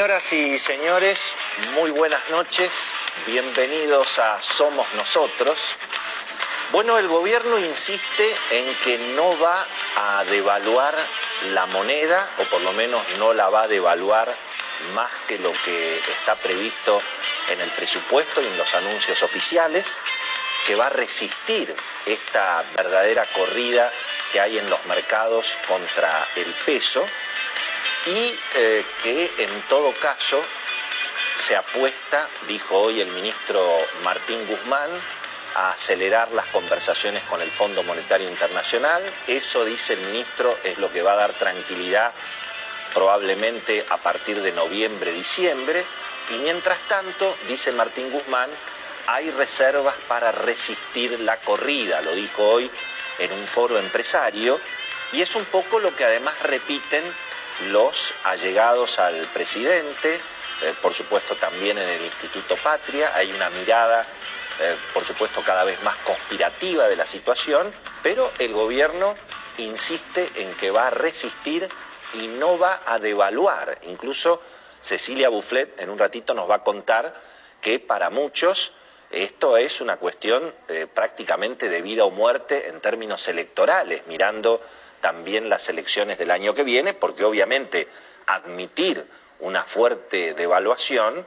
Señoras y señores, muy buenas noches, bienvenidos a Somos Nosotros. Bueno, el gobierno insiste en que no va a devaluar la moneda, o por lo menos no la va a devaluar más que lo que está previsto en el presupuesto y en los anuncios oficiales, que va a resistir esta verdadera corrida que hay en los mercados contra el peso y eh, que en todo caso se apuesta, dijo hoy el ministro Martín Guzmán, a acelerar las conversaciones con el Fondo Monetario Internacional. Eso, dice el ministro, es lo que va a dar tranquilidad probablemente a partir de noviembre, diciembre. Y mientras tanto, dice Martín Guzmán, hay reservas para resistir la corrida, lo dijo hoy en un foro empresario, y es un poco lo que además repiten los allegados al presidente, eh, por supuesto también en el Instituto Patria, hay una mirada, eh, por supuesto, cada vez más conspirativa de la situación, pero el gobierno insiste en que va a resistir y no va a devaluar. Incluso Cecilia Bufflet en un ratito nos va a contar que para muchos esto es una cuestión eh, prácticamente de vida o muerte en términos electorales, mirando también las elecciones del año que viene, porque obviamente admitir una fuerte devaluación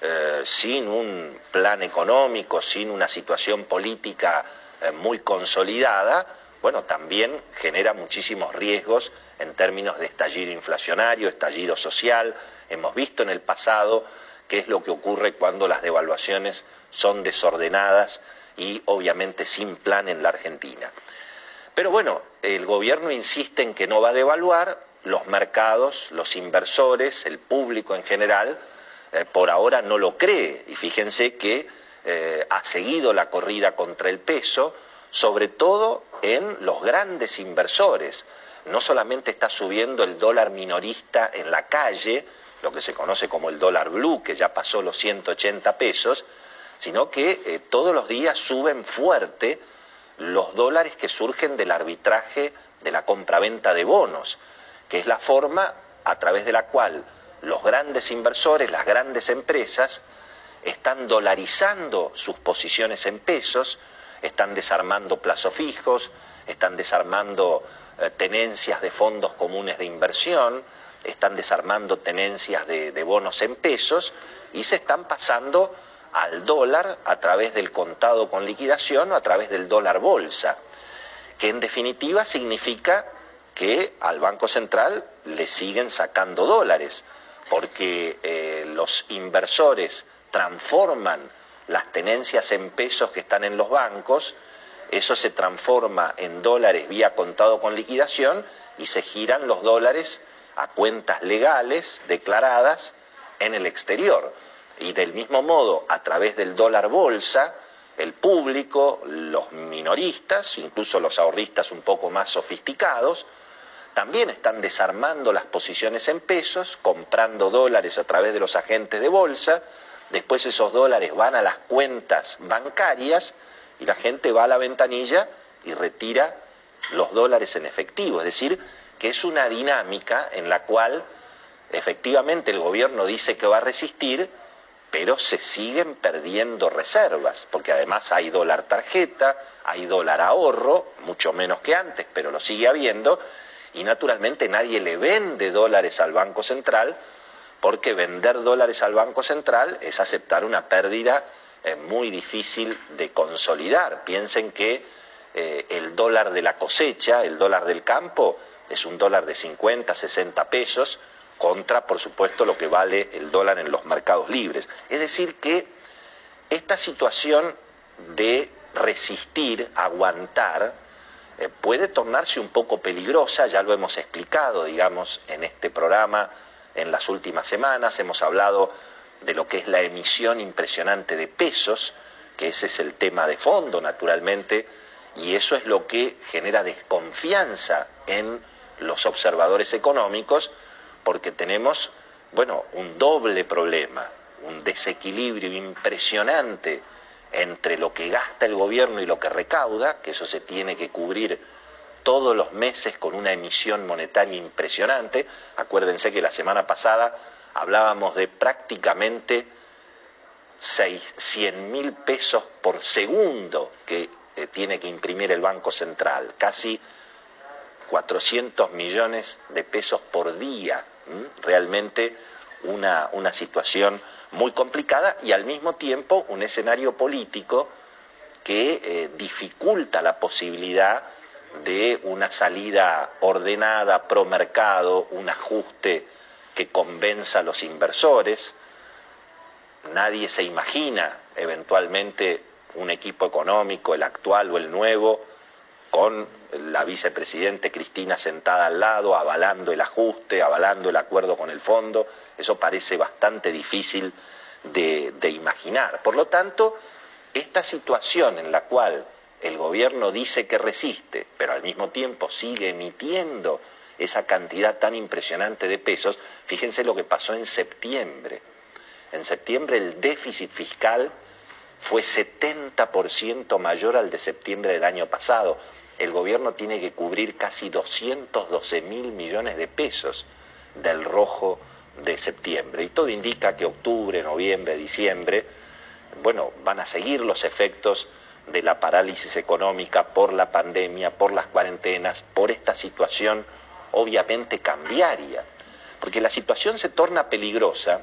eh, sin un plan económico, sin una situación política eh, muy consolidada, bueno, también genera muchísimos riesgos en términos de estallido inflacionario, estallido social. Hemos visto en el pasado qué es lo que ocurre cuando las devaluaciones son desordenadas y obviamente sin plan en la Argentina. Pero bueno, el gobierno insiste en que no va a devaluar, los mercados, los inversores, el público en general, eh, por ahora no lo cree. Y fíjense que eh, ha seguido la corrida contra el peso, sobre todo en los grandes inversores. No solamente está subiendo el dólar minorista en la calle, lo que se conoce como el dólar blue, que ya pasó los 180 pesos, sino que eh, todos los días suben fuerte los dólares que surgen del arbitraje de la compraventa de bonos, que es la forma a través de la cual los grandes inversores, las grandes empresas, están dolarizando sus posiciones en pesos, están desarmando plazos fijos, están desarmando eh, tenencias de fondos comunes de inversión, están desarmando tenencias de, de bonos en pesos y se están pasando al dólar a través del contado con liquidación o a través del dólar bolsa, que en definitiva significa que al Banco Central le siguen sacando dólares, porque eh, los inversores transforman las tenencias en pesos que están en los bancos, eso se transforma en dólares vía contado con liquidación y se giran los dólares a cuentas legales declaradas en el exterior y del mismo modo a través del dólar bolsa, el público, los minoristas, incluso los ahorristas un poco más sofisticados, también están desarmando las posiciones en pesos, comprando dólares a través de los agentes de bolsa, después esos dólares van a las cuentas bancarias y la gente va a la ventanilla y retira los dólares en efectivo. Es decir, que es una dinámica en la cual efectivamente el gobierno dice que va a resistir, pero se siguen perdiendo reservas, porque además hay dólar tarjeta, hay dólar ahorro, mucho menos que antes, pero lo sigue habiendo, y naturalmente nadie le vende dólares al Banco Central, porque vender dólares al Banco Central es aceptar una pérdida eh, muy difícil de consolidar. Piensen que eh, el dólar de la cosecha, el dólar del campo, es un dólar de 50, 60 pesos, contra, por supuesto, lo que vale el dólar en los mercados libres. Es decir, que esta situación de resistir, aguantar, eh, puede tornarse un poco peligrosa, ya lo hemos explicado, digamos, en este programa en las últimas semanas, hemos hablado de lo que es la emisión impresionante de pesos, que ese es el tema de fondo, naturalmente, y eso es lo que genera desconfianza en los observadores económicos, porque tenemos, bueno, un doble problema, un desequilibrio impresionante entre lo que gasta el gobierno y lo que recauda, que eso se tiene que cubrir todos los meses con una emisión monetaria impresionante. Acuérdense que la semana pasada hablábamos de prácticamente 100 mil pesos por segundo que eh, tiene que imprimir el Banco Central, casi 400 millones de pesos por día. Realmente una, una situación muy complicada y al mismo tiempo un escenario político que eh, dificulta la posibilidad de una salida ordenada, pro mercado, un ajuste que convenza a los inversores. Nadie se imagina eventualmente un equipo económico, el actual o el nuevo, con la vicepresidente Cristina sentada al lado, avalando el ajuste, avalando el acuerdo con el fondo. Eso parece bastante difícil de, de imaginar. Por lo tanto, esta situación en la cual el gobierno dice que resiste, pero al mismo tiempo sigue emitiendo esa cantidad tan impresionante de pesos, fíjense lo que pasó en septiembre. En septiembre el déficit fiscal fue 70% mayor al de septiembre del año pasado. El gobierno tiene que cubrir casi 212 mil millones de pesos del rojo de septiembre. Y todo indica que octubre, noviembre, diciembre, bueno, van a seguir los efectos de la parálisis económica por la pandemia, por las cuarentenas, por esta situación obviamente cambiaria. Porque la situación se torna peligrosa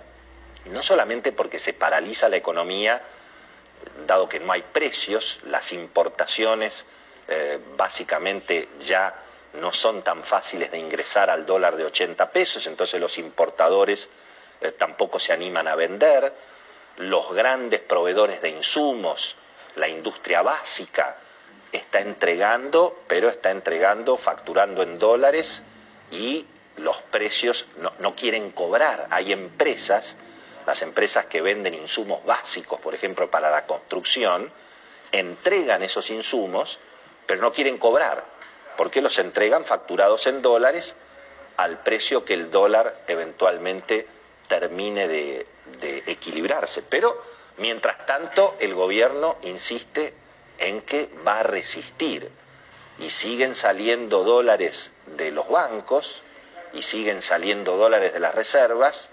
no solamente porque se paraliza la economía, dado que no hay precios, las importaciones eh, básicamente ya no son tan fáciles de ingresar al dólar de 80 pesos, entonces los importadores eh, tampoco se animan a vender, los grandes proveedores de insumos, la industria básica, está entregando, pero está entregando, facturando en dólares y los precios no, no quieren cobrar. Hay empresas las empresas que venden insumos básicos, por ejemplo, para la construcción, entregan esos insumos, pero no quieren cobrar, porque los entregan facturados en dólares al precio que el dólar eventualmente termine de, equilibrarse. Pero, mientras tanto, el gobierno insiste en que va a resistir y siguen saliendo dólares de los bancos y siguen saliendo dólares de las reservas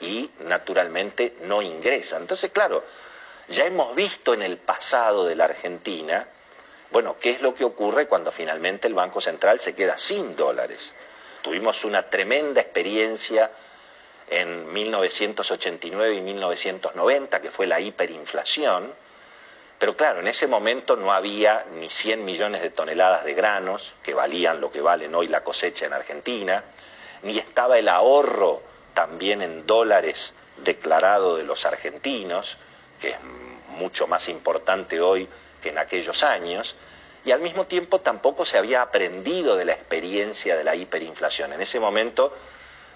y naturalmente no ingresa. Entonces, claro, ya hemos visto en el pasado de la Argentina, bueno, qué es lo que ocurre cuando finalmente el Banco Central se queda sin dólares. Tuvimos una tremenda experiencia en 1989 y 1990, que fue la hiperinflación, pero claro, en ese momento no había ni 100 millones de toneladas de granos, que valían lo que valen hoy la cosecha en Argentina, ni estaba el ahorro también en dólares declarado de los argentinos, que es mucho más importante hoy que en aquellos años, y al mismo tiempo tampoco se había aprendido de la experiencia de la hiperinflación. En ese momento,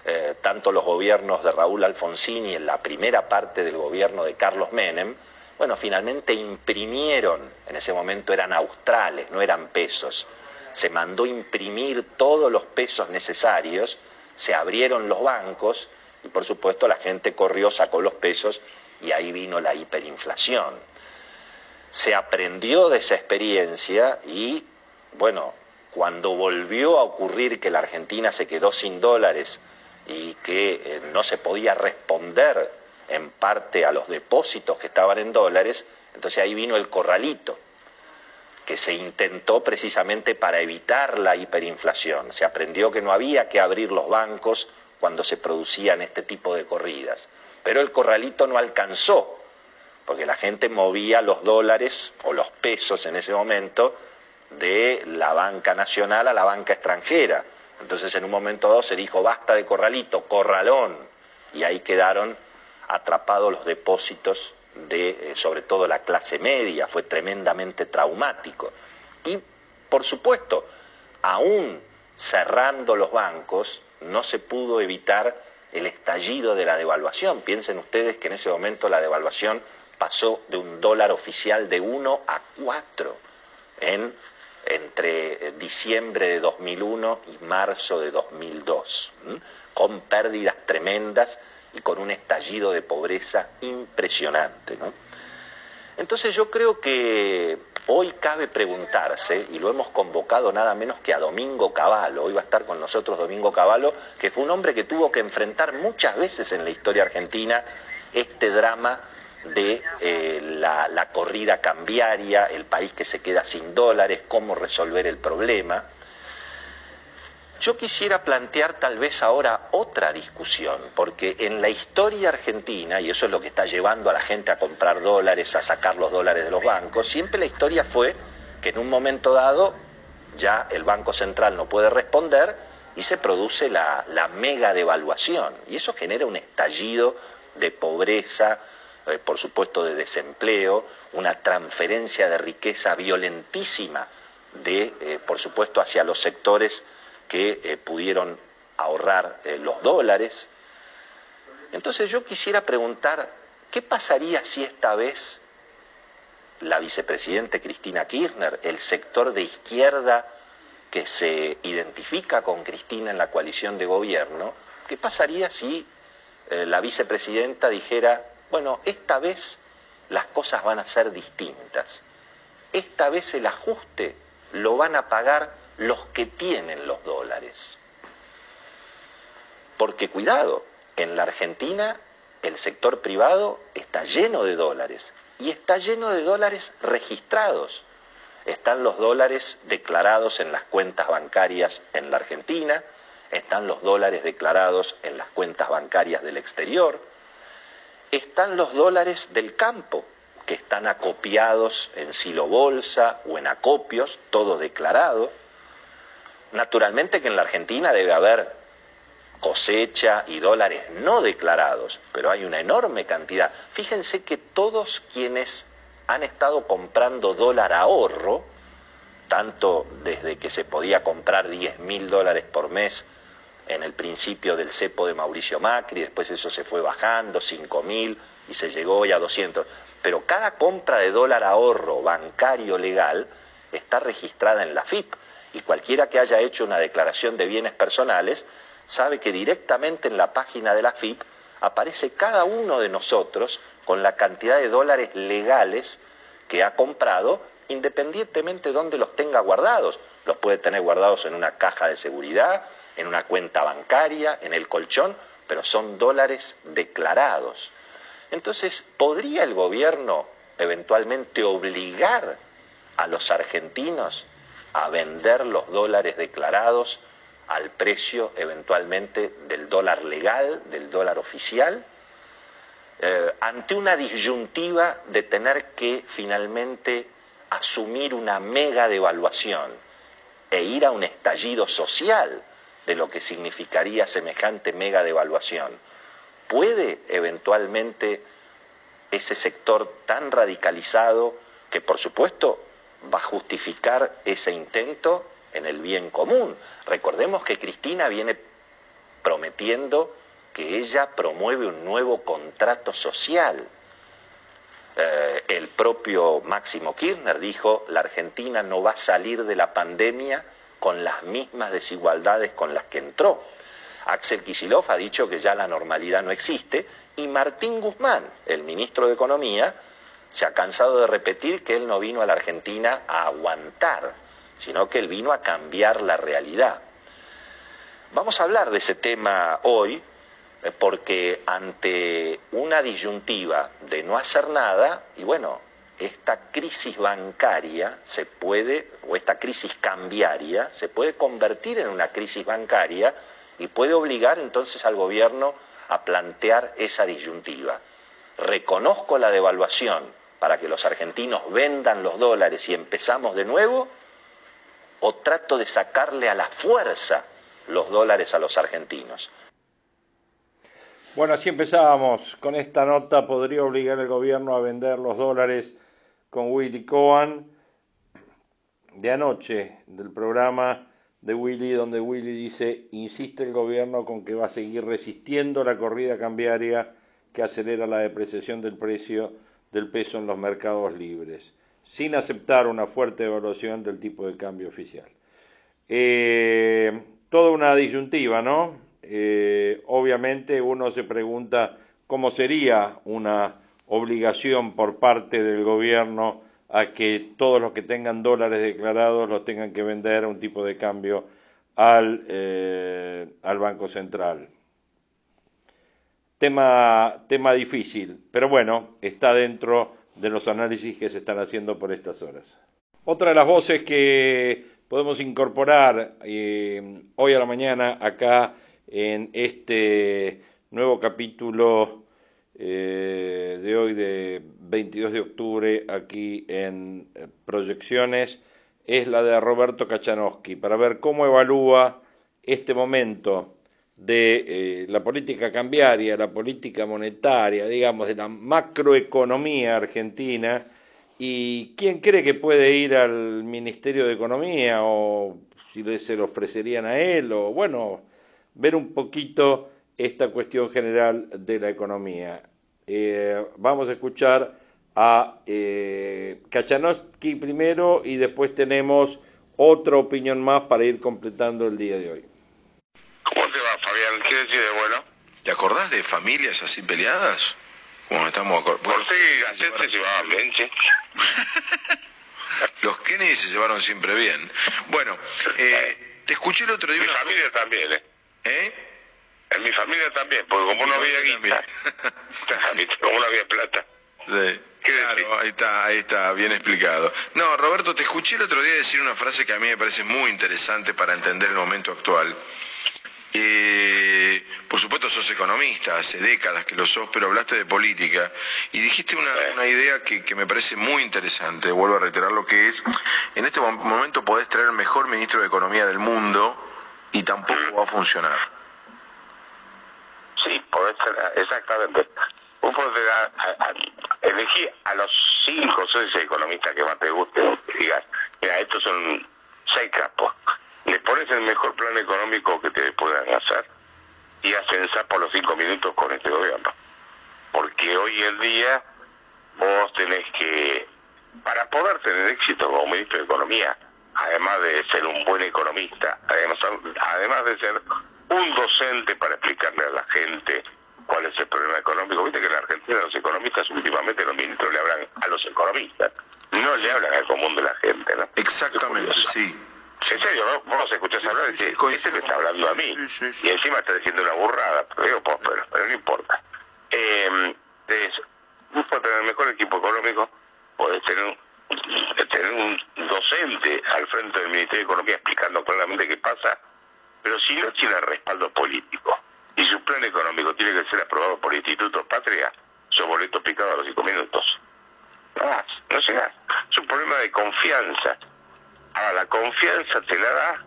eh, tanto los gobiernos de Raúl Alfonsín y en la primera parte del gobierno de Carlos Menem, bueno, finalmente imprimieron, en ese momento eran australes, no eran pesos, se mandó imprimir todos los pesos necesarios se abrieron los bancos y por supuesto la gente corrió, sacó los pesos y ahí vino la hiperinflación. Se aprendió de esa experiencia y, bueno, cuando volvió a ocurrir que la Argentina se quedó sin dólares y que eh, no se podía responder en parte a los depósitos que estaban en dólares, entonces ahí vino el corralito que se intentó precisamente para evitar la hiperinflación. Se aprendió que no había que abrir los bancos cuando se producían este tipo de corridas. Pero el corralito no alcanzó, porque la gente movía los dólares o los pesos en ese momento de la banca nacional a la banca extranjera. Entonces en un momento dado se dijo basta de corralito, corralón, y ahí quedaron atrapados los depósitos de eh, sobre todo la clase media, fue tremendamente traumático. Y por supuesto, aún cerrando los bancos, no se pudo evitar el estallido de la devaluación. Piensen ustedes que en ese momento la devaluación pasó de un dólar oficial de 1 a 4 en, entre diciembre de 2001 y marzo de 2002, con pérdidas tremendas y con un estallido de pobreza impresionante. Entonces yo creo que hoy cabe preguntarse, y lo hemos convocado nada menos que a Domingo Cavallo, hoy va a estar con nosotros Domingo Cavallo, que fue un hombre que tuvo que enfrentar muchas veces en la historia argentina este drama de eh, la, corrida cambiaria, el país que se queda sin dólares, cómo resolver el problema. Yo quisiera plantear tal vez ahora otra discusión, porque en la historia argentina, y eso es lo que está llevando a la gente a comprar dólares, a sacar los dólares de los bancos, siempre la historia fue que en un momento dado ya el Banco Central no puede responder y se produce la, la mega devaluación. Y eso genera un estallido de pobreza, por supuesto de desempleo, una transferencia de riqueza violentísima de, eh, por supuesto, hacia los sectores que eh, pudieron ahorrar eh, los dólares. Entonces yo quisiera preguntar, ¿qué pasaría si esta vez la vicepresidente Cristina Kirchner, el sector de izquierda que se identifica con Cristina en la coalición de gobierno, ¿qué pasaría si eh, la vicepresidenta dijera, bueno, esta vez las cosas van a ser distintas, esta vez el ajuste lo van a pagar los que tienen los dólares. Porque cuidado, en la Argentina el sector privado está lleno de dólares y está lleno de dólares registrados. Están los dólares declarados en las cuentas bancarias en la Argentina, están los dólares declarados en las cuentas bancarias del exterior, están los dólares del campo, que están acopiados en silo bolsa o en acopios, todo declarado. Naturalmente que en la Argentina debe haber cosecha y dólares no declarados, pero hay una enorme cantidad. Fíjense que todos quienes han estado comprando dólar ahorro, tanto desde que se podía comprar 10 mil dólares por mes en el principio del cepo de Mauricio Macri, después eso se fue bajando, 5 mil y se llegó hoy a 200. Pero cada compra de dólar ahorro bancario legal está registrada en la FIP y cualquiera que haya hecho una declaración de bienes personales sabe que directamente en la página de la FIP aparece cada uno de nosotros con la cantidad de dólares legales que ha comprado, independientemente de dónde los tenga guardados. Los puede tener guardados en una caja de seguridad, en una cuenta bancaria, en el colchón, pero son dólares declarados. Entonces, ¿podría el gobierno eventualmente obligar a los argentinos a vender los dólares declarados al precio eventualmente del dólar legal, del dólar oficial, eh, ante una disyuntiva de tener que finalmente asumir una mega devaluación e ir a un estallido social de lo que significaría semejante mega devaluación. ¿Puede eventualmente ese sector tan radicalizado que por supuesto va a justificar ese intento en el bien común. Recordemos que Cristina viene prometiendo que ella promueve un nuevo contrato social. Eh, el propio Máximo Kirchner dijo, la Argentina no va a salir de la pandemia con las mismas desigualdades con las que entró. Axel Kisilov ha dicho que ya la normalidad no existe y Martín Guzmán, el ministro de Economía, se ha cansado de repetir que él no vino a la Argentina a aguantar, sino que él vino a cambiar la realidad. Vamos a hablar de ese tema hoy eh, porque ante una disyuntiva de no hacer nada, y bueno, esta crisis bancaria se puede, o esta crisis cambiaria, se puede convertir en una crisis bancaria y puede obligar entonces al gobierno a plantear esa disyuntiva. Reconozco la devaluación, para que los argentinos vendan los dólares y empezamos de nuevo? ¿O trato de sacarle a la fuerza los dólares a los argentinos? Bueno, así empezábamos. Con esta nota podría obligar el gobierno a vender los dólares con Willy Cohen de anoche del programa de Willy, donde Willy dice, insiste el gobierno con que va a seguir resistiendo la corrida cambiaria que acelera la depreciación del precio del peso en los mercados libres, sin aceptar una fuerte evaluación del tipo de cambio oficial. Eh, toda una disyuntiva, ¿no? Eh, obviamente uno se pregunta cómo sería una obligación por parte del gobierno a que todos los que tengan dólares declarados los tengan que vender a un tipo de cambio al, eh, al Banco Central. Tema, tema difícil, pero bueno, está dentro de los análisis que se están haciendo por estas horas. Otra de las voces que podemos incorporar eh, hoy a la mañana acá en este nuevo capítulo eh, de hoy de 22 de octubre aquí en eh, Proyecciones es la de Roberto Kachanowski para ver cómo evalúa este momento de eh, la política cambiaria, la política monetaria, digamos, de la macroeconomía argentina y quién cree que puede ir al Ministerio de Economía o si se lo ofrecerían a él o bueno, ver un poquito esta cuestión general de la economía. Eh, vamos a escuchar a eh, Kachanowski primero y después tenemos otra opinión más para ir completando el día de hoy. ¿Cómo te va, Fabián? ¿Qué decís de bueno? ¿Te acordás de familias así peleadas? Como estamos Por sí, se llevaban bien, sí. Los Kennedy se llevaron siempre bien. Bueno, eh, te escuché el otro día. Mi familia también, ¿eh? ¿Eh? En mi familia también, porque como no había guita, como no había plata. Sí. Claro, ahí está, ahí está, bien explicado. No, Roberto, te escuché el otro día decir una frase que a mí me parece muy interesante para entender el momento actual. Eh, por supuesto sos economista, hace décadas que lo sos, pero hablaste de política y dijiste una, una idea que, que, me parece muy interesante, vuelvo a reiterar lo que es, en este momento podés traer el mejor ministro de Economía del mundo, y tampoco va a funcionar. Sí, puede ser, exactamente. Vos podés a, a, elegir a los cinco o economistas que más te gusten, digas, mira, estos son seis capos. Les pones el mejor plan económico que te puedan hacer y hacen por los cinco minutos con este gobierno. Porque hoy en día vos tenés que, para poder tener éxito como ministro de Economía, además de ser un buen economista, además, además de ser un docente para explicarle a la gente cuál es el problema económico. Viste que en la Argentina los economistas últimamente los ministros le hablan a los economistas, no le hablan al común de la gente, ¿no? Exactamente, sí. En serio, ¿no? vos escuchás hablar y sí, ese me está hablando a mí. Y encima está diciendo una burrada, pero pero, pero no importa. Eh, es, podés tener el mejor equipo económico, podés tener un docente al frente del Ministerio de Economía explicando claramente qué pasa, pero si no tiene respaldo político y su plan económico tiene que ser aprobado por el Instituto Patria, su boleto picado a los cinco minutos. No más, no será. Es un problema de confianza. Ahora, la confianza te la da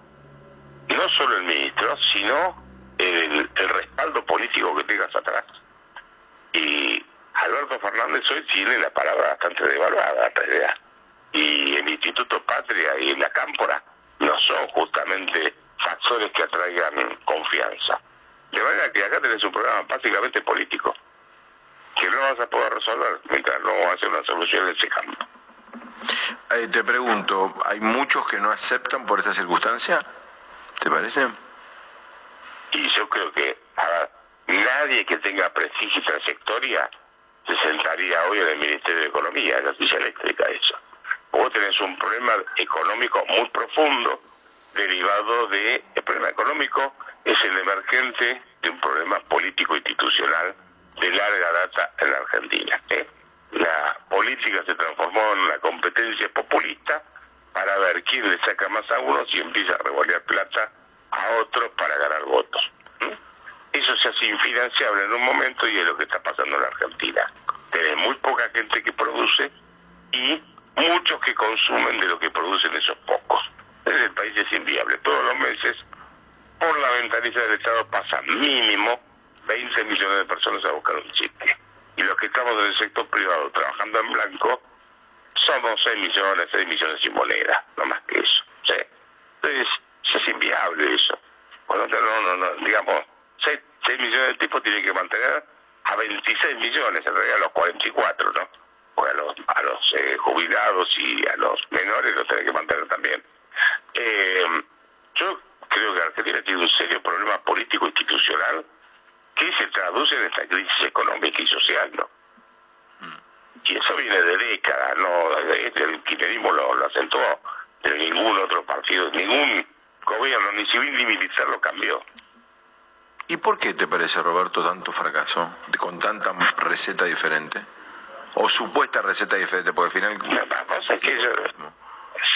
no solo el ministro, sino el, el respaldo político que tengas atrás. Y Alberto Fernández hoy tiene la palabra bastante devaluada, en realidad y el Instituto Patria y la Cámpora no son justamente factores que atraigan confianza. De manera que acá tenés un programa básicamente político, que no vas a poder resolver mientras no hace una solución en ese campo. Eh, te pregunto, ¿hay muchos que no aceptan por esta circunstancia? ¿Te parece? Y yo creo que nadie que tenga prestigio y trayectoria se sentaría hoy en el Ministerio de Economía, en la silla eléctrica, eso vos tenés un problema económico muy profundo derivado de el problema económico es el emergente de un problema político institucional de larga data en la Argentina. ¿eh? La política se transformó en una competencia populista para ver quién le saca más a unos y empieza a revolear plata a otros para ganar votos. Eso se hace infinanciable en un momento y es lo que está pasando en la Argentina. Tenés muy poca gente que produce y muchos que consumen de lo que producen esos pocos. El país es inviable. Todos los meses, por la ventanilla del Estado pasa mínimo 20 millones de personas a buscar un chip. Y los que estamos en el sector privado trabajando en blanco, somos 6 millones, 6 millones sin moneda, no más que eso. ¿sí? Entonces, es inviable eso. Bueno, no, no, no, digamos, 6, millones de tipos tienen que mantener a 26 millones, en realidad a los 44, ¿no? Porque a los, a los eh, jubilados y a los menores los tienen que mantener también. Eh, yo creo que Argentina tiene un serio problema político institucional que se traduce en esta crisis económica y social, ¿no? Y eso viene de décadas, ¿no? El kirchnerismo lo, lo acentuó, pero ningún otro partido, ningún gobierno, ni civil ni militar lo cambió. ¿Y por qué te parece, Roberto, tanto fracaso con tanta receta diferente? O supuesta receta diferente, porque al final... La cosa es que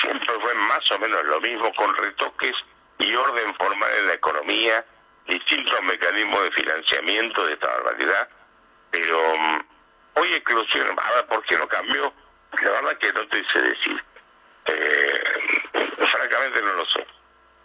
siempre fue más o menos lo mismo, con retoques y orden formal en la economía, distintos mecanismos de financiamiento de esta barbaridad, pero mm, hoy exclusión, a ver por qué no cambió, la verdad que no te sé decir. Eh, francamente no lo sé.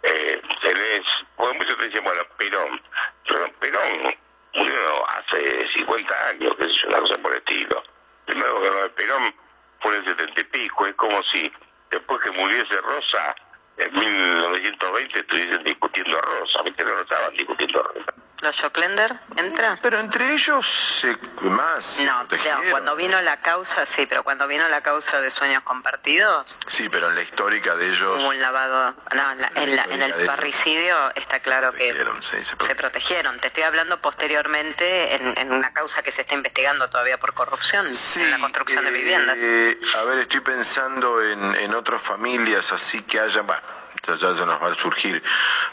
Eh, tenés, porque muchos te dicen, bueno, Perón, pero Perón murió hace 50 años, que es una cosa por el estilo. Primero que no, Perón fue en el 70 y pico, es como si después que muriese Rosa, en 1920 estuviesen discutiendo a Rosa, ¿viste? No estaban discutiendo Rosa. ¿Los Joclender entra? Pero entre ellos se más. No, cuando vino la causa, sí, pero cuando vino la causa de sueños compartidos. Sí, pero en la histórica de ellos. Hubo un lavado. No, en, el parricidio está claro que se, protegieron. Te estoy hablando posteriormente en, una causa que se está investigando todavía por corrupción en la construcción de viviendas. Eh, a ver, estoy pensando en, otras familias así que hayan. Bueno, ya, ya se nos va a surgir.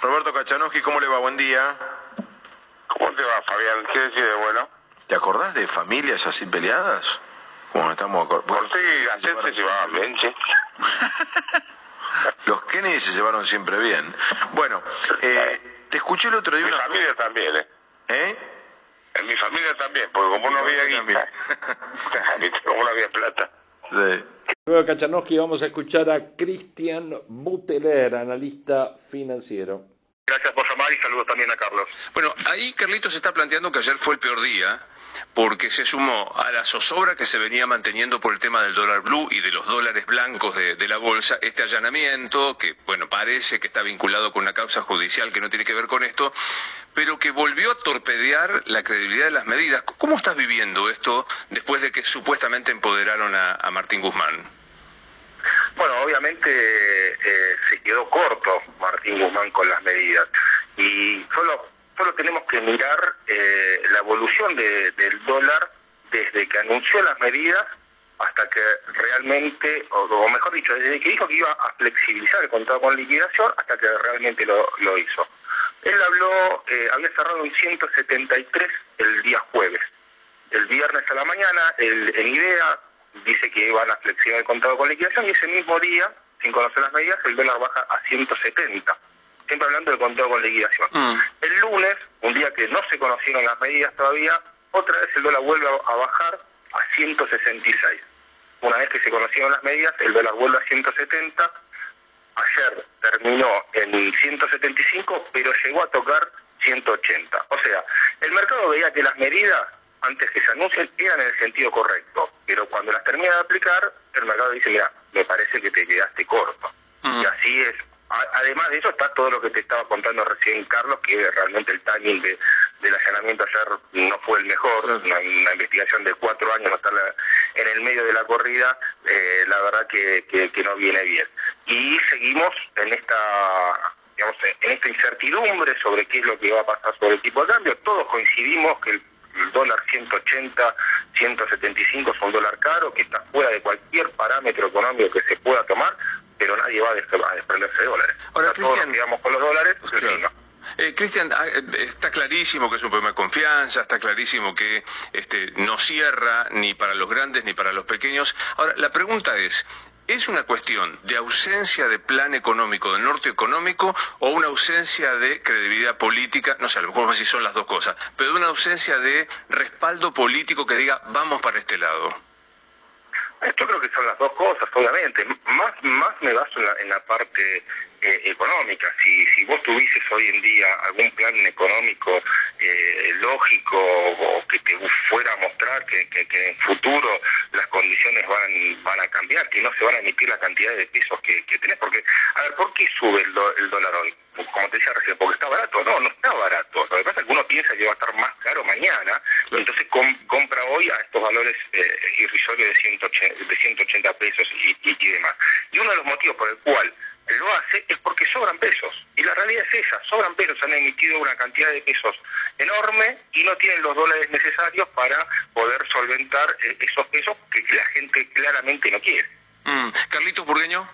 Roberto Cachanowski, ¿cómo le va? Buen día. ¿Cómo te va, Fabián? ¿Qué decís de bueno? ¿Te acordás de familias así peleadas? Como estamos Por sí, antes se llevaban bien, sí. Los Kennedy se llevaron siempre bien. Bueno, eh, te escuché el otro día. En mi familia también, ¿eh? ¿Eh? En mi familia también, porque como no había guita, como no había plata. Sí. Luego de Kachanowski vamos a escuchar a Cristian Buteler, analista financiero. Gracias por y saludos también a Carlos. Bueno, ahí Carlitos está planteando que ayer fue el peor día porque se sumó a la zozobra que se venía manteniendo por el tema del dólar blue y de los dólares blancos de, la bolsa, este allanamiento, que bueno, parece que está vinculado con una causa judicial que no tiene que ver con esto, pero que volvió a torpedear la credibilidad de las medidas. ¿Cómo estás viviendo esto después de que supuestamente empoderaron a Martín Guzmán? Bueno, obviamente eh, se quedó corto Martín Guzmán con las medidas y solo solo tenemos que mirar eh, la evolución del dólar desde que anunció las medidas hasta que realmente, o, mejor dicho, desde que dijo que iba a flexibilizar el contrato con liquidación hasta que realmente lo, hizo. Él habló, eh, había cerrado en 173 el día jueves. El viernes a la mañana, el, en IDEA dice que van a flexionar el contrato con liquidación y ese mismo día, sin conocer las medidas, el dólar baja a 170. Siempre hablando del contrato con liquidación. Mm. El lunes, un día que no se conocieron las medidas todavía, otra vez el dólar vuelve a bajar a 166. Una vez que se conocieron las medidas, el dólar vuelve a 170. Ayer terminó en 175, pero llegó a tocar 180. O sea, el mercado veía que las medidas antes que se anuncien eran en el sentido correcto, pero cuando las termina de aplicar, el mercado dice, mira, me parece que te quedaste corto. Y así es. Además de eso está todo lo que te estaba contando recién Carlos, que realmente el timing de, del allanamiento ayer no fue el mejor, una, investigación de cuatro años, no estar en el medio de la corrida, eh, la verdad que, que, no viene bien. Y seguimos en esta digamos, en esta incertidumbre sobre qué es lo que va a pasar sobre el tipo de cambio. Todos coincidimos que el el dólar 180, 175 es un dólar caro que está fuera de cualquier parámetro económico que se pueda tomar, pero nadie va a, desprenderse de dólares. Ahora, todos nos quedamos con los dólares, Eh, Cristian, ah, eh, está clarísimo que es un problema de confianza, está clarísimo que este, no cierra ni para los grandes ni para los pequeños. Ahora, la pregunta es, ¿Es una cuestión de ausencia de plan económico, de norte económico, o una ausencia de credibilidad política? No sé, a lo mejor si son las dos cosas, pero de una ausencia de respaldo político que diga, vamos para este lado. Yo creo que son las dos cosas, obviamente. Más, más me baso en la, parte eh, económica. Si, si vos tuvieses hoy en día algún plan económico eh, lógico o que te fuera a mostrar que, que, en el futuro las condiciones van, van a cambiar, que no se van a emitir la cantidad de pesos que, que tenés. Porque, a ver, ¿por qué sube el, el dólar hoy? Como te decía recién, porque está barato. No, no está barato. Lo que pasa es que uno piensa que va a estar más caro mañana, entonces compra hoy a estos valores eh, irrisorios de 180, de 180 pesos y, y demás. Y uno de los motivos por el cual lo hace es porque sobran pesos. Y la realidad es esa, sobran pesos, han emitido una cantidad de pesos enorme y no tienen los dólares necesarios para poder solventar eh, esos pesos que la gente claramente no quiere. Mm. Carlitos Burgueño.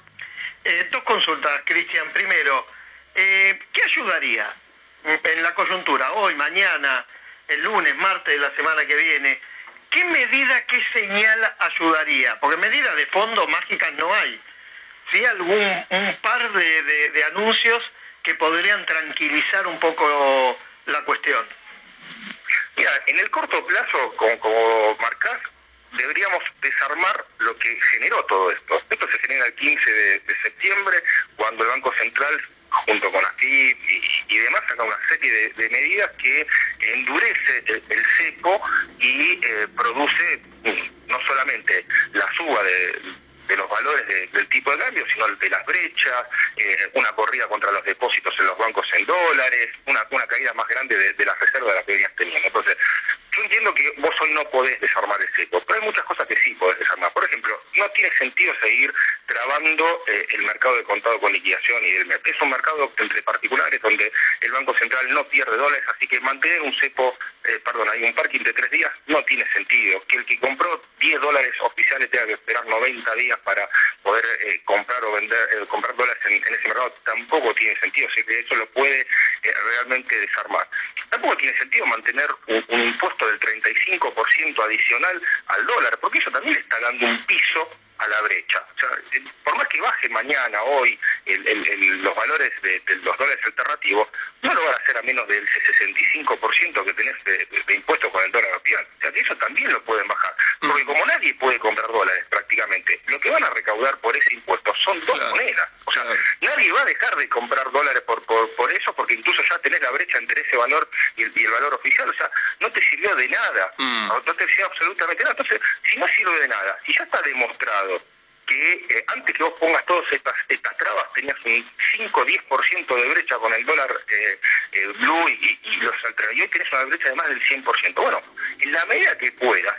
Eh, dos consultas, Cristian. Primero, eh, ¿qué ayudaría en la coyuntura hoy, mañana, el lunes, martes de la semana que viene? ¿Qué medida, qué señal ayudaría? Porque medidas de fondo mágicas no hay sí algún un par de, anuncios que podrían tranquilizar un poco la cuestión. Mira, en el corto plazo, como, como marcás, deberíamos desarmar lo que generó todo esto. Esto se genera el 15 de, septiembre, cuando el Banco Central, junto con AFIP y, demás, saca una serie de, medidas que endurece el, cepo y eh, produce mm, no solamente la suba de, de los valores del tipo de cambio, sino de las brechas, eh, una corrida contra los depósitos en los bancos en dólares, una, una caída más grande de, las reservas de las que venías teniendo. Entonces, yo entiendo que vos hoy no podés desarmar el seco, pero hay muchas cosas que sí podés desarmar. Por ejemplo, no tiene sentido seguir trabando eh, el mercado de contado con liquidación y el Es un mercado entre particulares donde el Banco Central no pierde dólares, así que mantener un cepo, eh, perdón, hay un parking de tres días no tiene sentido. Que el que compró 10 dólares oficiales tenga que esperar 90 días para poder eh, comprar o vender, comprar dólares en, ese mercado tampoco tiene sentido, así que eso lo puede realmente desarmar. Tampoco tiene sentido mantener un impuesto del 35% adicional al dólar, porque eso también le está dando un piso a la brecha. O sea, por más que baje mañana, hoy, los valores de, los dólares alternativos, no lo van a hacer a menos del 65% que tenés de, impuestos con el dólar oficial. O sea, que eso también lo pueden bajar. Porque como nadie puede comprar dólares prácticamente, lo que van a recaudar por ese impuesto son dos monedas. O sea, nadie va a dejar de comprar dólares por, por, eso, porque incluso ya tenés la brecha entre ese valor y el, valor oficial. O sea, no te sirvió de nada. Mm. No te sirvió absolutamente nada. Entonces, si no sirve de nada, si ya está demostrado que eh, antes que vos pongas todas estas, estas trabas tenías un 5-10% de brecha con el dólar eh, eh, blue y, los y hoy tenés una brecha de más del 100%. Bueno, en la medida que puedas,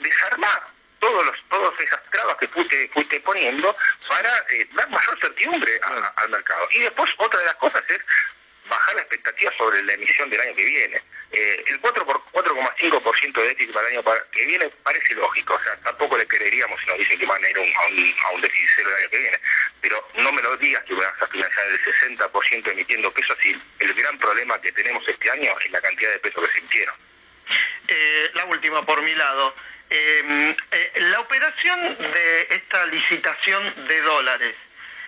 desarmar todos los, todas esas trabas que fuiste, fuiste poniendo para dar mayor certidumbre al mercado. Y después otra de las cosas es bajar la expectativa sobre la emisión del año que viene. Eh, el 4,5% de déficit para el año que viene parece lógico, o sea, tampoco le creeríamos si nos dicen que van a ir a un, déficit cero el año que viene, pero no me lo digas que vas a financiar el 60% emitiendo pesos y el gran problema que tenemos este año es la cantidad de pesos que se emitieron. Eh, la última por mi lado. Em, eh, la operación de esta licitación de dólares,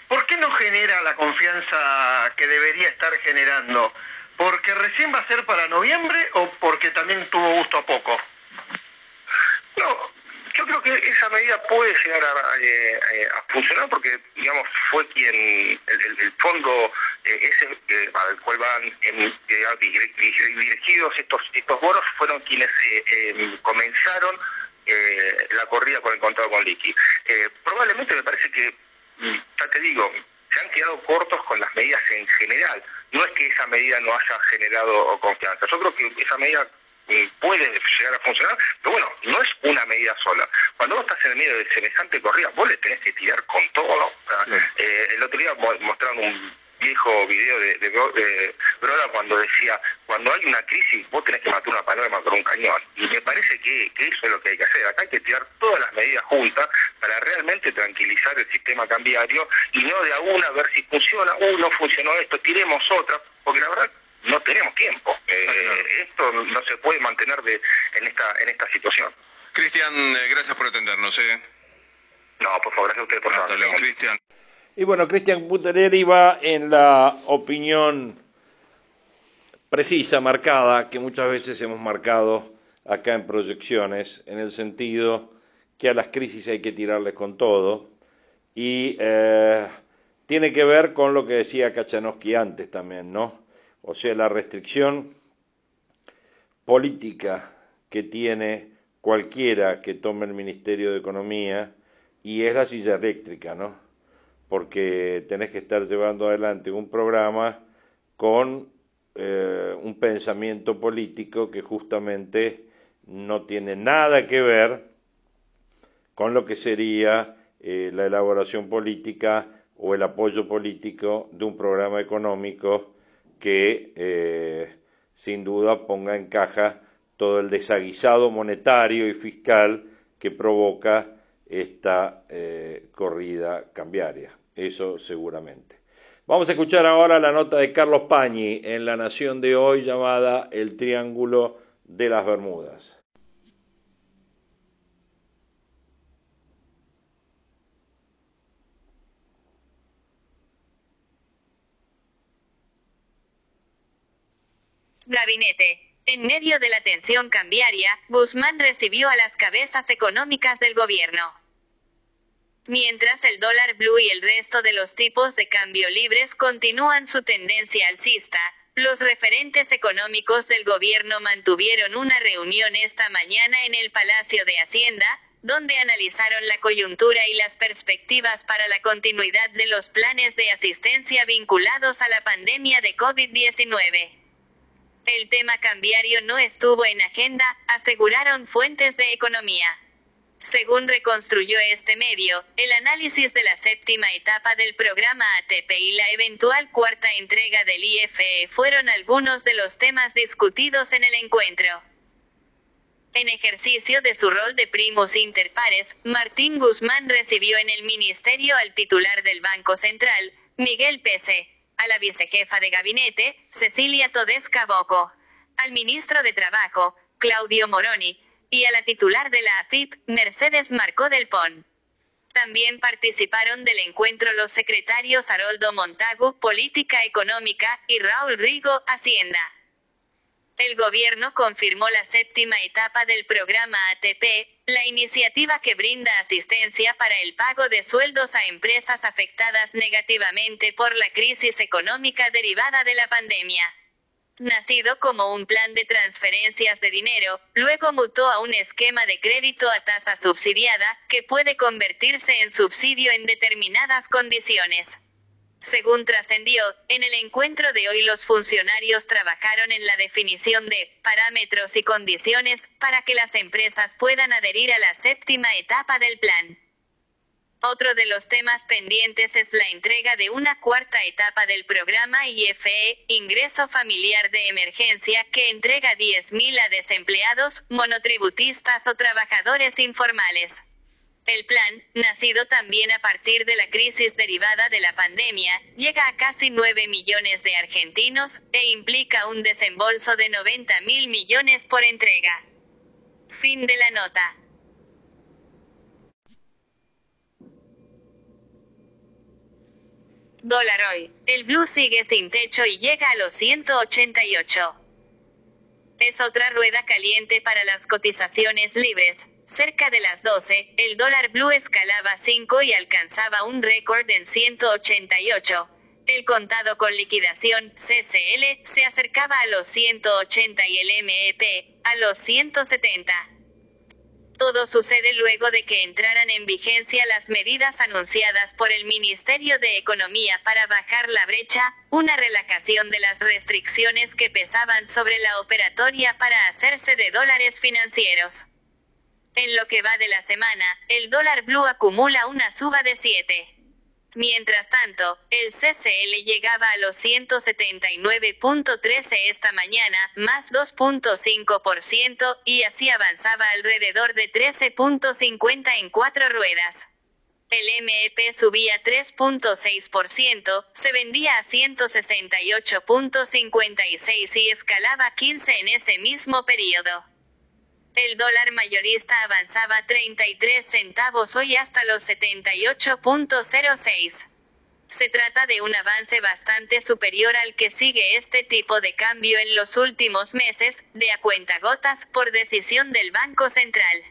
¿por qué no genera la confianza que debería estar generando? ¿Porque recién va a ser para noviembre o porque también tuvo gusto a poco? No, yo creo que esa medida puede llegar a, eh, funcionar porque, digamos, fue quien, el, fondo eh, ese al cual van dirigidos estos, estos bonos fueron quienes eh, em, comenzaron la corrida con el contado con liqui. probablemente me parece que, ya te digo, se han quedado cortos con las medidas en general. No es que esa medida no haya generado confianza. Yo creo que esa medida mm, puede llegar a funcionar, pero bueno, no es una medida sola. Cuando vos estás en el medio de semejante corrida, vos le tenés que tirar con todo. Eh, el otro día mostraron un viejo video de, de, Broda cuando decía, cuando hay una crisis vos tenés que matar una paloma con un cañón. Y me parece que, eso es lo que hay que hacer. Acá hay que tirar todas las medidas juntas para realmente tranquilizar el sistema cambiario y no de a una ver si funciona, uh, no funcionó esto, tiremos otra, porque la verdad no tenemos tiempo. Eh, esto no se puede mantener de, en, esta, en esta situación. Cristian, eh, gracias por atendernos. ¿eh? No, por favor, gracias a usted por. Cristian. Y bueno, Cristian Butereri va en la opinión precisa, marcada, que muchas veces hemos marcado acá en proyecciones, en el sentido que a las crisis hay que tirarles con todo, y eh, tiene que ver con lo que decía Kachanowski antes también, ¿no? O sea, la restricción política que tiene cualquiera que tome el Ministerio de Economía y es la silla eléctrica, ¿no? Porque tenés que estar llevando adelante un programa con eh, un pensamiento político que justamente no tiene nada que ver con lo que sería eh, la elaboración política o el apoyo político de un programa económico que eh, sin duda ponga en caja todo el desaguisado monetario y fiscal que provoca esta eh, corrida cambiaria. Eso seguramente. Vamos a escuchar ahora la nota de Carlos Pañi en La Nación de hoy llamada El Triángulo de las Bermudas. Gabinete. En medio de la tensión cambiaria, Guzmán recibió a las cabezas económicas del gobierno. Mientras el dólar blue y el resto de los tipos de cambio libres continúan su tendencia alcista, los referentes económicos del gobierno mantuvieron una reunión esta mañana en el Palacio de Hacienda, donde analizaron la coyuntura y las perspectivas para la continuidad de los planes de asistencia vinculados a la pandemia de COVID-19. El tema cambiario no estuvo en agenda, aseguraron fuentes de economía. Según reconstruyó este medio, el análisis de la séptima etapa del programa ATP y la eventual cuarta entrega del IFE fueron algunos de los temas discutidos en el encuentro. En ejercicio de su rol de primus inter pares, Martín Guzmán recibió en el ministerio al titular del Banco Central, Miguel Pese a la vicejefa de gabinete, Cecilia Todesca Boco, al ministro de Trabajo, Claudio Moroni, y a la titular de la AFIP, Mercedes Marcó del Pon. También participaron del encuentro los secretarios Haroldo Montagu, Política Económica, y Raúl Rigo, Hacienda. El gobierno confirmó la séptima etapa del programa ATP, la iniciativa que brinda asistencia para el pago de sueldos a empresas afectadas negativamente por la crisis económica derivada de la pandemia. Nacido como un plan de transferencias de dinero, luego mutó a un esquema de crédito a tasa subsidiada, que puede convertirse en subsidio en determinadas condiciones. Según trascendió, en el encuentro de hoy los funcionarios trabajaron en la definición de parámetros y condiciones para que las empresas puedan adherir a la séptima etapa del plan. Otro de los temas pendientes es la entrega de una cuarta etapa del programa IFE, Ingreso Familiar de Emergencia, que entrega 10.000 a desempleados, monotributistas o trabajadores informales. El plan, nacido también a partir de la crisis derivada de la pandemia, llega a casi 9 millones de argentinos, e implica un desembolso de 90 mil millones por entrega. Fin de la nota. Dólar hoy. El blue sigue sin techo y llega a los 188. Es otra rueda caliente para las cotizaciones libres. Cerca de las 12, el dólar blue escalaba 5 y alcanzaba un récord en 188. El contado con liquidación, CCL, se acercaba a los 180 y el MEP, a los 170. Todo sucede luego de que entraran en vigencia las medidas anunciadas por el Ministerio de Economía para bajar la brecha, una relajación de las restricciones que pesaban sobre la operatoria para hacerse de dólares financieros. En lo que va de la semana, el dólar blue acumula una suba de 7. Mientras tanto, el CCL llegaba a los 179.13 esta mañana, más 2.5%, y así avanzaba alrededor de 13.50 en cuatro ruedas. El MEP subía 3.6%, se vendía a 168.56 y escalaba 15 en ese mismo periodo. El dólar mayorista avanzaba 33 centavos hoy hasta los 78.06. Se trata de un avance bastante superior al que sigue este tipo de cambio en los últimos meses, de a cuentagotas, por decisión del Banco Central.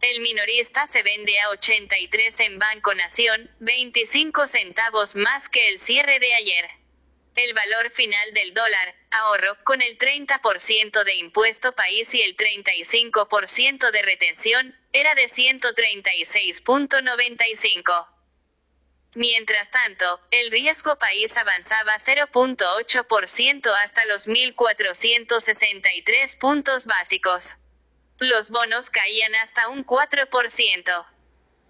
El minorista se vende a 83 en Banco Nación, 25 centavos más que el cierre de ayer. El valor final del dólar, ahorro, con el 30% de impuesto país y el 35% de retención, era de 136.95. Mientras tanto, el riesgo país avanzaba 0.8% hasta los 1.463 puntos básicos. Los bonos caían hasta un 4%.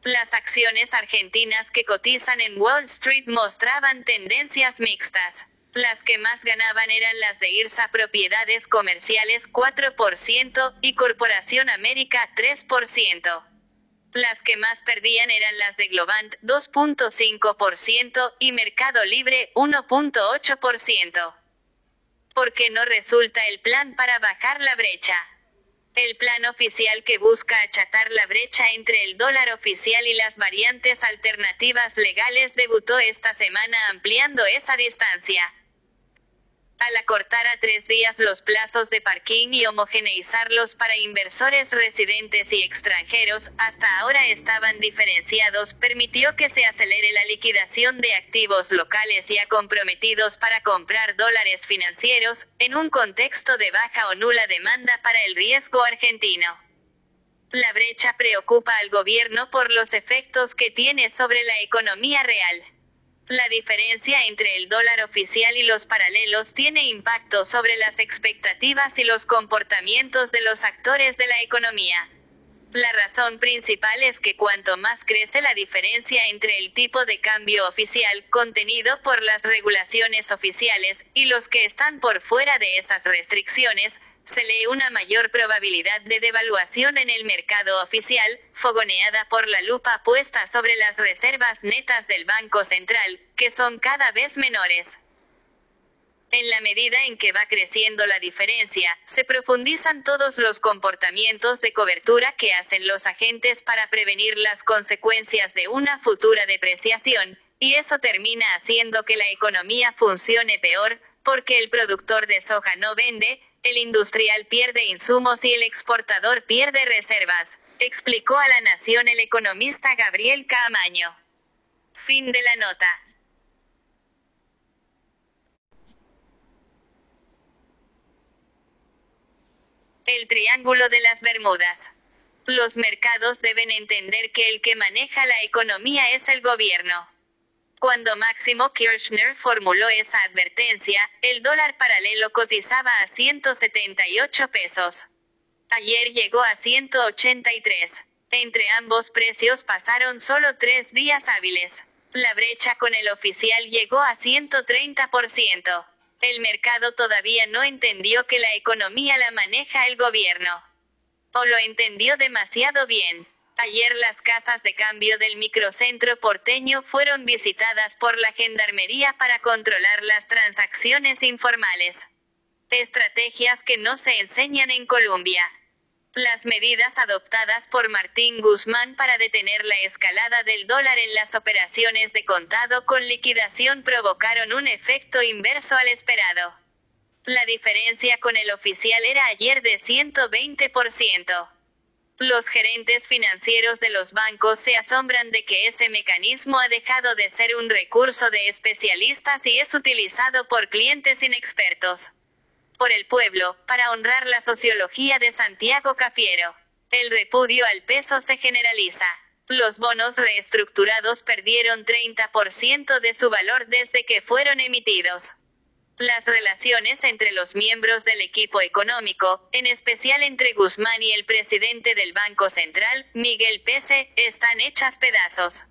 Las acciones argentinas que cotizan en Wall Street mostraban tendencias mixtas. Las que más ganaban eran las de IRSA Propiedades Comerciales 4% y Corporación América 3%. Las que más perdían eran las de Globant 2.5% y Mercado Libre 1.8%. ¿Por qué no resulta el plan para bajar la brecha? El plan oficial que busca achatar la brecha entre el dólar oficial y las variantes alternativas legales debutó esta semana ampliando esa distancia. Al acortar a tres días los plazos de parking y homogeneizarlos para inversores residentes y extranjeros, hasta ahora estaban diferenciados, permitió que se acelere la liquidación de activos locales ya comprometidos para comprar dólares financieros, en un contexto de baja o nula demanda para el riesgo argentino. La brecha preocupa al gobierno por los efectos que tiene sobre la economía real. La diferencia entre el dólar oficial y los paralelos tiene impacto sobre las expectativas y los comportamientos de los actores de la economía. La razón principal es que cuanto más crece la diferencia entre el tipo de cambio oficial, contenido por las regulaciones oficiales, y los que están por fuera de esas restricciones, se lee una mayor probabilidad de devaluación en el mercado oficial, fogoneada por la lupa puesta sobre las reservas netas del Banco Central, que son cada vez menores. En la medida en que va creciendo la diferencia, se profundizan todos los comportamientos de cobertura que hacen los agentes para prevenir las consecuencias de una futura depreciación, y eso termina haciendo que la economía funcione peor, porque el productor de soja no vende, el industrial pierde insumos y el exportador pierde reservas, explicó a la Nación el economista Gabriel Caamaño. Fin de la nota. El Triángulo de las Bermudas. Los mercados deben entender que el que maneja la economía es el gobierno. Cuando Máximo Kirchner formuló esa advertencia, el dólar paralelo cotizaba a 178 pesos. Ayer llegó a 183. Entre ambos precios pasaron solo tres días hábiles. La brecha con el oficial llegó a 130%. El mercado todavía no entendió que la economía la maneja el gobierno. O lo entendió demasiado bien. Ayer las casas de cambio del microcentro porteño fueron visitadas por la Gendarmería para controlar las transacciones informales. Estrategias que no se enseñan en Colombia. Las medidas adoptadas por Martín Guzmán para detener la escalada del dólar en las operaciones de contado con liquidación provocaron un efecto inverso al esperado. La diferencia con el oficial era ayer de 120%. Los gerentes financieros de los bancos se asombran de que ese mecanismo ha dejado de ser un recurso de especialistas y es utilizado por clientes inexpertos. Por el pueblo, para honrar la sociología de Santiago Cafiero. El repudio al peso se generaliza. Los bonos reestructurados perdieron 30% de su valor desde que fueron emitidos. Las relaciones entre los miembros del equipo económico, en especial entre Guzmán y el presidente del Banco Central, Miguel Pese, están hechas pedazos.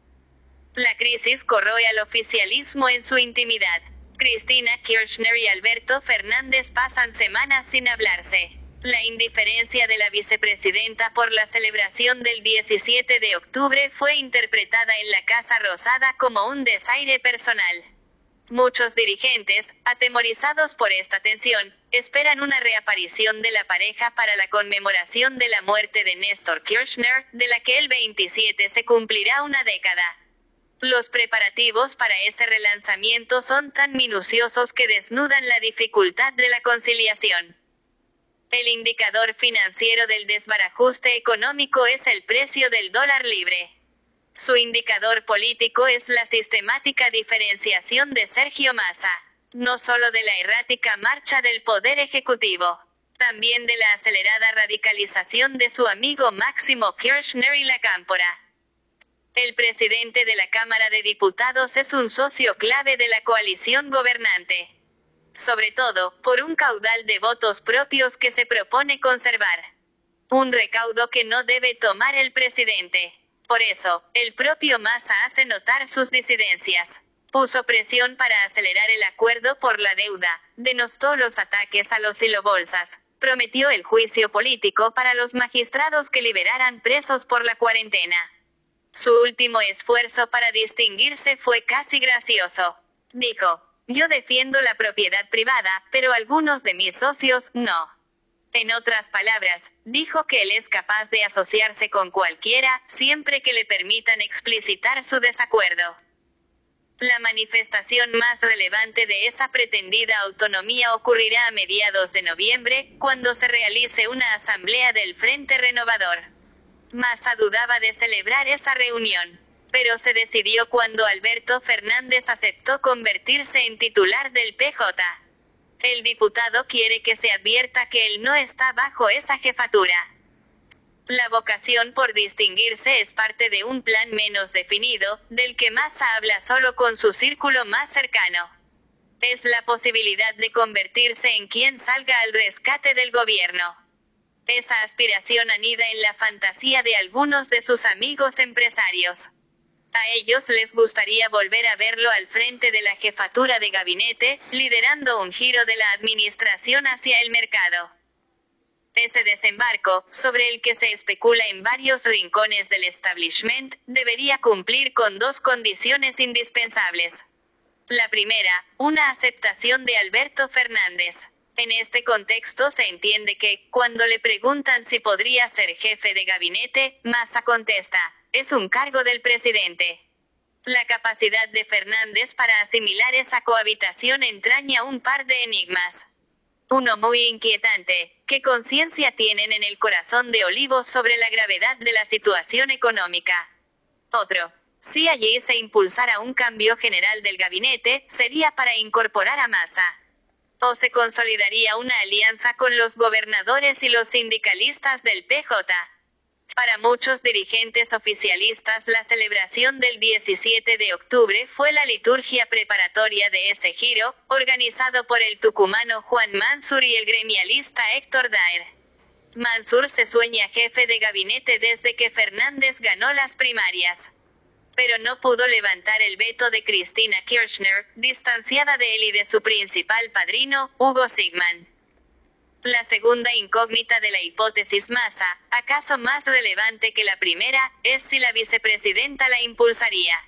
La crisis corroe al oficialismo en su intimidad. Cristina Kirchner y Alberto Fernández pasan semanas sin hablarse. La indiferencia de la vicepresidenta por la celebración del 17 de octubre fue interpretada en la Casa Rosada como un desaire personal. Muchos dirigentes, atemorizados por esta tensión, esperan una reaparición de la pareja para la conmemoración de la muerte de Néstor Kirchner, de la que el 27 se cumplirá una década. Los preparativos para ese relanzamiento son tan minuciosos que desnudan la dificultad de la conciliación. El indicador financiero del desbarajuste económico es el precio del dólar libre. Su indicador político es la sistemática diferenciación de Sergio Massa. no solo de la errática marcha del Poder Ejecutivo, también de la acelerada radicalización de su amigo Máximo Kirchner y la Cámpora. El presidente de la Cámara de Diputados es un socio clave de la coalición gobernante. Sobre todo, por un caudal de votos propios que se propone conservar. Un recaudo que no debe tomar el presidente. Por eso, el propio Massa hace notar sus disidencias. Puso presión para acelerar el acuerdo por la deuda, denostó los ataques a los silobolsas, prometió el juicio político para los magistrados que liberaran presos por la cuarentena. Su último esfuerzo para distinguirse fue casi gracioso. Dijo, yo defiendo la propiedad privada, pero algunos de mis socios no. En otras palabras, dijo que él es capaz de asociarse con cualquiera, siempre que le permitan explicitar su desacuerdo. La manifestación más relevante de esa pretendida autonomía ocurrirá a mediados de noviembre, cuando se realice una asamblea del Frente Renovador. Massa dudaba de celebrar esa reunión, pero se decidió cuando Alberto Fernández aceptó convertirse en titular del PJ. El diputado quiere que se advierta que él no está bajo esa jefatura. La vocación por distinguirse es parte de un plan menos definido, del que Massa habla solo con su círculo más cercano. Es la posibilidad de convertirse en quien salga al rescate del gobierno. Esa aspiración anida en la fantasía de algunos de sus amigos empresarios. A ellos les gustaría volver a verlo al frente de la jefatura de gabinete, liderando un giro de la administración hacia el mercado. Ese desembarco, sobre el que se especula en varios rincones del establishment, debería cumplir con dos condiciones indispensables. La primera, una aceptación de Alberto Fernández. En este contexto se entiende que, cuando le preguntan si podría ser jefe de gabinete, Massa contesta, es un cargo del presidente. La capacidad de Fernández para asimilar esa cohabitación entraña un par de enigmas. Uno muy inquietante, ¿qué conciencia tienen en el corazón de Olivos sobre la gravedad de la situación económica? Otro, si allí se impulsara un cambio general del gabinete, sería para incorporar a Massa. O se consolidaría una alianza con los gobernadores y los sindicalistas del PJ. Para muchos dirigentes oficialistas la celebración del 17 de octubre fue la liturgia preparatoria de ese giro, organizado por el tucumano Juan Mansur y el gremialista Héctor Daer. Mansur se sueña jefe de gabinete desde que Fernández ganó las primarias. Pero no pudo levantar el veto de Cristina Kirchner, distanciada de él y de su principal padrino, Hugo Sigman. La segunda incógnita de la hipótesis Massa, acaso más relevante que la primera, es si la vicepresidenta la impulsaría.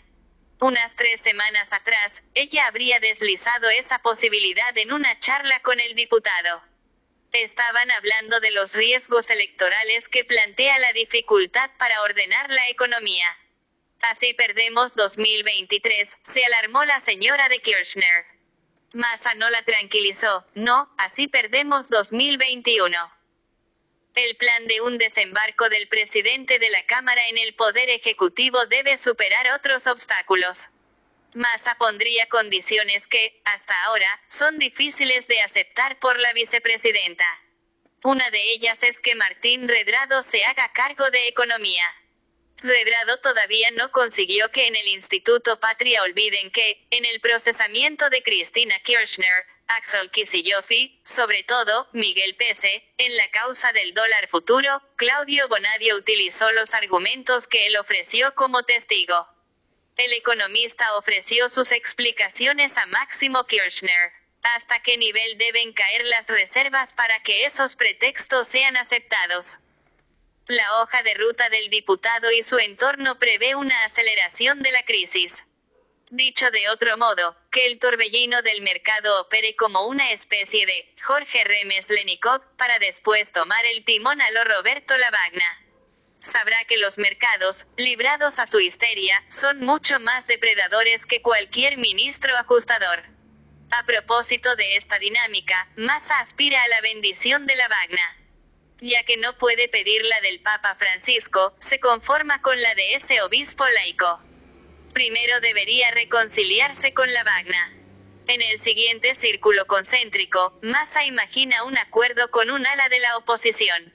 Unas tres semanas atrás, ella habría deslizado esa posibilidad en una charla con el diputado. Estaban hablando de los riesgos electorales que plantea la dificultad para ordenar la economía. Así perdemos 2023, se alarmó la señora de Kirchner. Massa no la tranquilizó, no, así perdemos 2021. El plan de un desembarco del presidente de la Cámara en el Poder Ejecutivo debe superar otros obstáculos. Massa pondría condiciones que, hasta ahora, son difíciles de aceptar por la vicepresidenta. Una de ellas es que Martín Redrado se haga cargo de economía. Redrado todavía no consiguió que en el Instituto Patria olviden que, en el procesamiento de Cristina Kirchner, Axel Kicillof sobre todo, Miguel Pese, en la causa del dólar futuro, Claudio Bonadio utilizó los argumentos que él ofreció como testigo. El economista ofreció sus explicaciones a Máximo Kirchner. ¿Hasta qué nivel deben caer las reservas para que esos pretextos sean aceptados? La hoja de ruta del diputado y su entorno prevé una aceleración de la crisis. Dicho de otro modo, que el torbellino del mercado opere como una especie de Jorge Remes Lenikov para después tomar el timón a lo Roberto Lavagna. Sabrá que los mercados, librados a su histeria, son mucho más depredadores que cualquier ministro ajustador. A propósito de esta dinámica, Massa aspira a la bendición de Lavagna ya que no puede pedir la del Papa Francisco, se conforma con la de ese obispo laico. Primero debería reconciliarse con la Vagna. En el siguiente círculo concéntrico, Massa imagina un acuerdo con un ala de la oposición.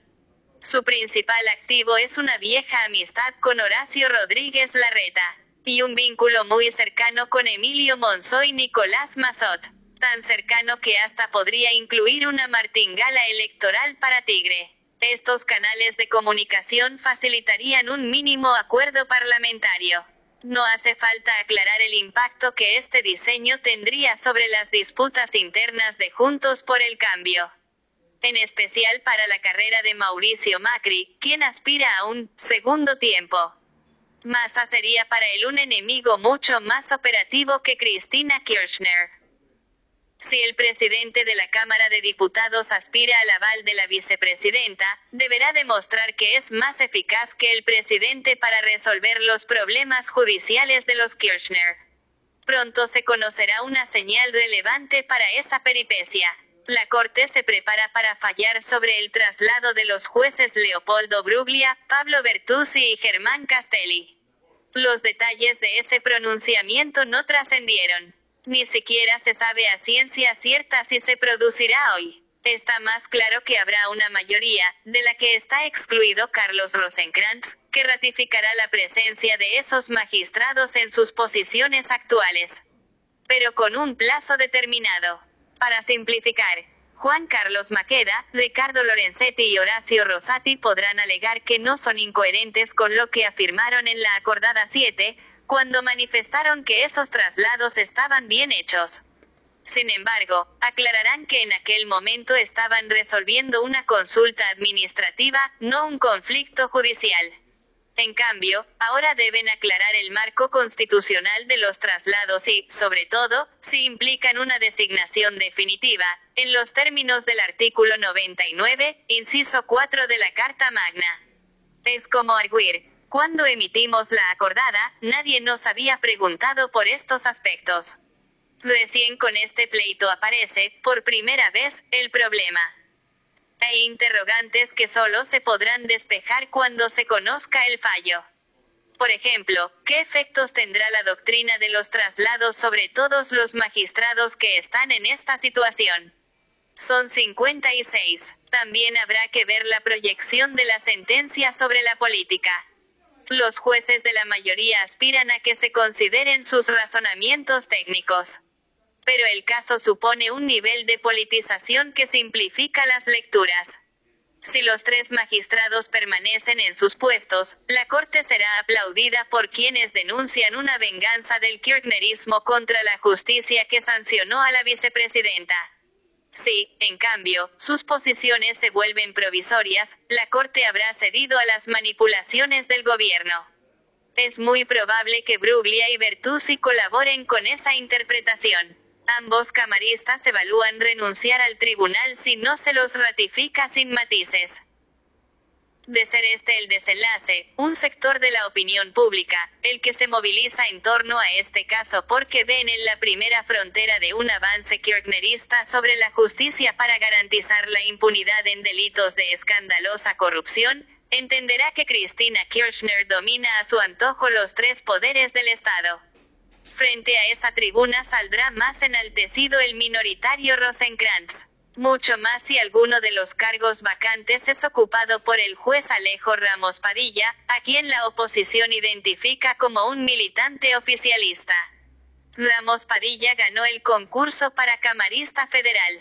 Su principal activo es una vieja amistad con Horacio Rodríguez Larreta, y un vínculo muy cercano con Emilio Monzó y Nicolás Mazot, tan cercano que hasta podría incluir una martingala electoral para Tigre. Estos canales de comunicación facilitarían un mínimo acuerdo parlamentario. No hace falta aclarar el impacto que este diseño tendría sobre las disputas internas de Juntos por el Cambio. En especial para la carrera de Mauricio Macri, quien aspira a un segundo tiempo. Massa sería para él un enemigo mucho más operativo que Cristina Kirchner. Si el presidente de la Cámara de Diputados aspira al aval de la vicepresidenta, deberá demostrar que es más eficaz que el presidente para resolver los problemas judiciales de los Kirchner. Pronto se conocerá una señal relevante para esa peripecia. La Corte se prepara para fallar sobre el traslado de los jueces Leopoldo Bruglia, Pablo Bertuzzi y Germán Castelli. Los detalles de ese pronunciamiento no trascendieron. Ni siquiera se sabe a ciencia cierta si se producirá hoy. Está más claro que habrá una mayoría, de la que está excluido Carlos Rosenkrantz, que ratificará la presencia de esos magistrados en sus posiciones actuales. Pero con un plazo determinado. Para simplificar, Juan Carlos Maqueda, Ricardo Lorenzetti y Horacio Rosati podrán alegar que no son incoherentes con lo que afirmaron en la acordada 7, cuando manifestaron que esos traslados estaban bien hechos. Sin embargo, aclararán que en aquel momento estaban resolviendo una consulta administrativa, no un conflicto judicial. En cambio, ahora deben aclarar el marco constitucional de los traslados y, sobre todo, si implican una designación definitiva, en los términos del artículo 99, inciso 4 de la Carta Magna. Es como arguir, cuando emitimos la acordada, nadie nos había preguntado por estos aspectos. Recién con este pleito aparece, por primera vez, el problema. Hay interrogantes que solo se podrán despejar cuando se conozca el fallo. Por ejemplo, ¿qué efectos tendrá la doctrina de los traslados sobre todos los magistrados que están en esta situación? Son 56. También habrá que ver la proyección de la sentencia sobre la política. Los jueces de la mayoría aspiran a que se consideren sus razonamientos técnicos. Pero el caso supone un nivel de politización que simplifica las lecturas. Si los tres magistrados permanecen en sus puestos, la Corte será aplaudida por quienes denuncian una venganza del kirchnerismo contra la justicia que sancionó a la vicepresidenta. Si, en cambio, sus posiciones se vuelven provisorias, la Corte habrá cedido a las manipulaciones del gobierno. Es muy probable que Bruglia y Bertuzzi colaboren con esa interpretación. Ambos camaristas evalúan renunciar al tribunal si no se los ratifica sin matices. De ser este el desenlace, un sector de la opinión pública, el que se moviliza en torno a este caso porque ven en la primera frontera de un avance kirchnerista sobre la justicia para garantizar la impunidad en delitos de escandalosa corrupción, entenderá que Cristina Kirchner domina a su antojo los tres poderes del Estado. Frente a esa tribuna saldrá más enaltecido el minoritario Rosenkrantz mucho más si alguno de los cargos vacantes es ocupado por el juez Alejo Ramos Padilla, a quien la oposición identifica como un militante oficialista. Ramos Padilla ganó el concurso para camarista federal.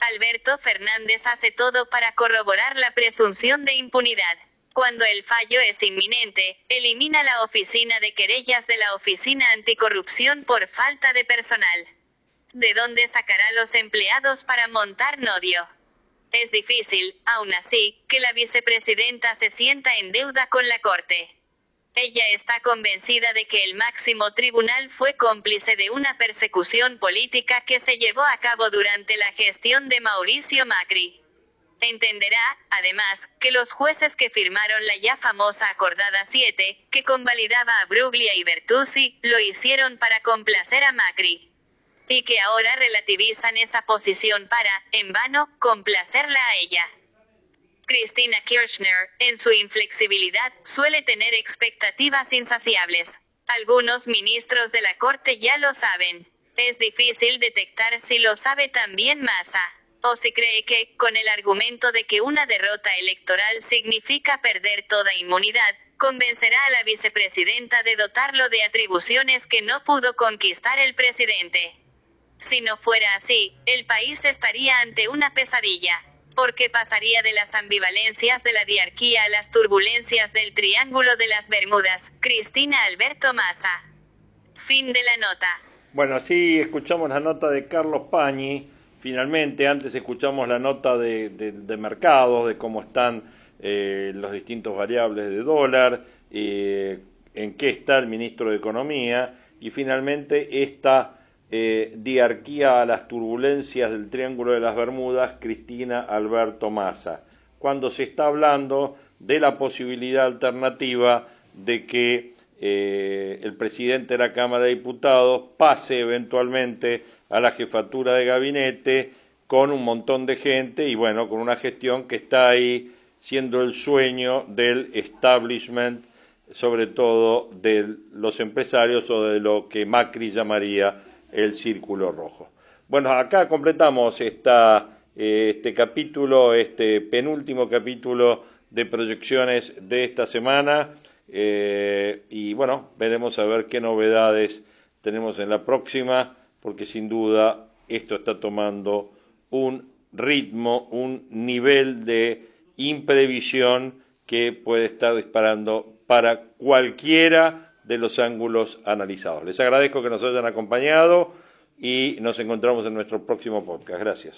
Alberto Fernández hace todo para corroborar la presunción de impunidad. Cuando el fallo es inminente, elimina la oficina de querellas de la Oficina Anticorrupción por falta de personal. ¿De dónde sacará los empleados para montar Nodio? Es difícil, aún así, que la vicepresidenta se sienta en deuda con la Corte. Ella está convencida de que el máximo tribunal fue cómplice de una persecución política que se llevó a cabo durante la gestión de Mauricio Macri. Entenderá, además, que los jueces que firmaron la ya famosa Acordada 7, que convalidaba a Bruglia y Bertuzzi, lo hicieron para complacer a Macri y que ahora relativizan esa posición para, en vano, complacerla a ella. Cristina Kirchner, en su inflexibilidad, suele tener expectativas insaciables. Algunos ministros de la Corte ya lo saben. Es difícil detectar si lo sabe también Massa. O si cree que, con el argumento de que una derrota electoral significa perder toda inmunidad, convencerá a la vicepresidenta de dotarlo de atribuciones que no pudo conquistar el presidente. Si no fuera así, el país estaría ante una pesadilla. Porque pasaría de las ambivalencias de la diarquía a las turbulencias del Triángulo de las Bermudas. Cristina Alberto Massa. Fin de la nota. Bueno, así escuchamos la nota de Carlos Pañi. Finalmente, antes escuchamos la nota de, mercados, de cómo están eh, los distintos variables de dólar, eh, en qué está el ministro de Economía y finalmente esta eh, diarquía a las turbulencias del Triángulo de las Bermudas, Cristina Alberto Massa, cuando se está hablando de la posibilidad alternativa de que eh, el presidente de la Cámara de Diputados pase eventualmente a la jefatura de gabinete con un montón de gente y bueno, con una gestión que está ahí siendo el sueño del establishment, sobre todo de los empresarios o de lo que Macri llamaría el círculo rojo. Bueno, acá completamos eh, este capítulo, este penúltimo capítulo de proyecciones de esta semana eh, y bueno, veremos a ver qué novedades tenemos en la próxima, porque sin duda esto está tomando un ritmo, un nivel de imprevisión que puede estar disparando para cualquiera de los ángulos analizados. Les agradezco que nos hayan acompañado y nos encontramos en nuestro próximo podcast. Gracias.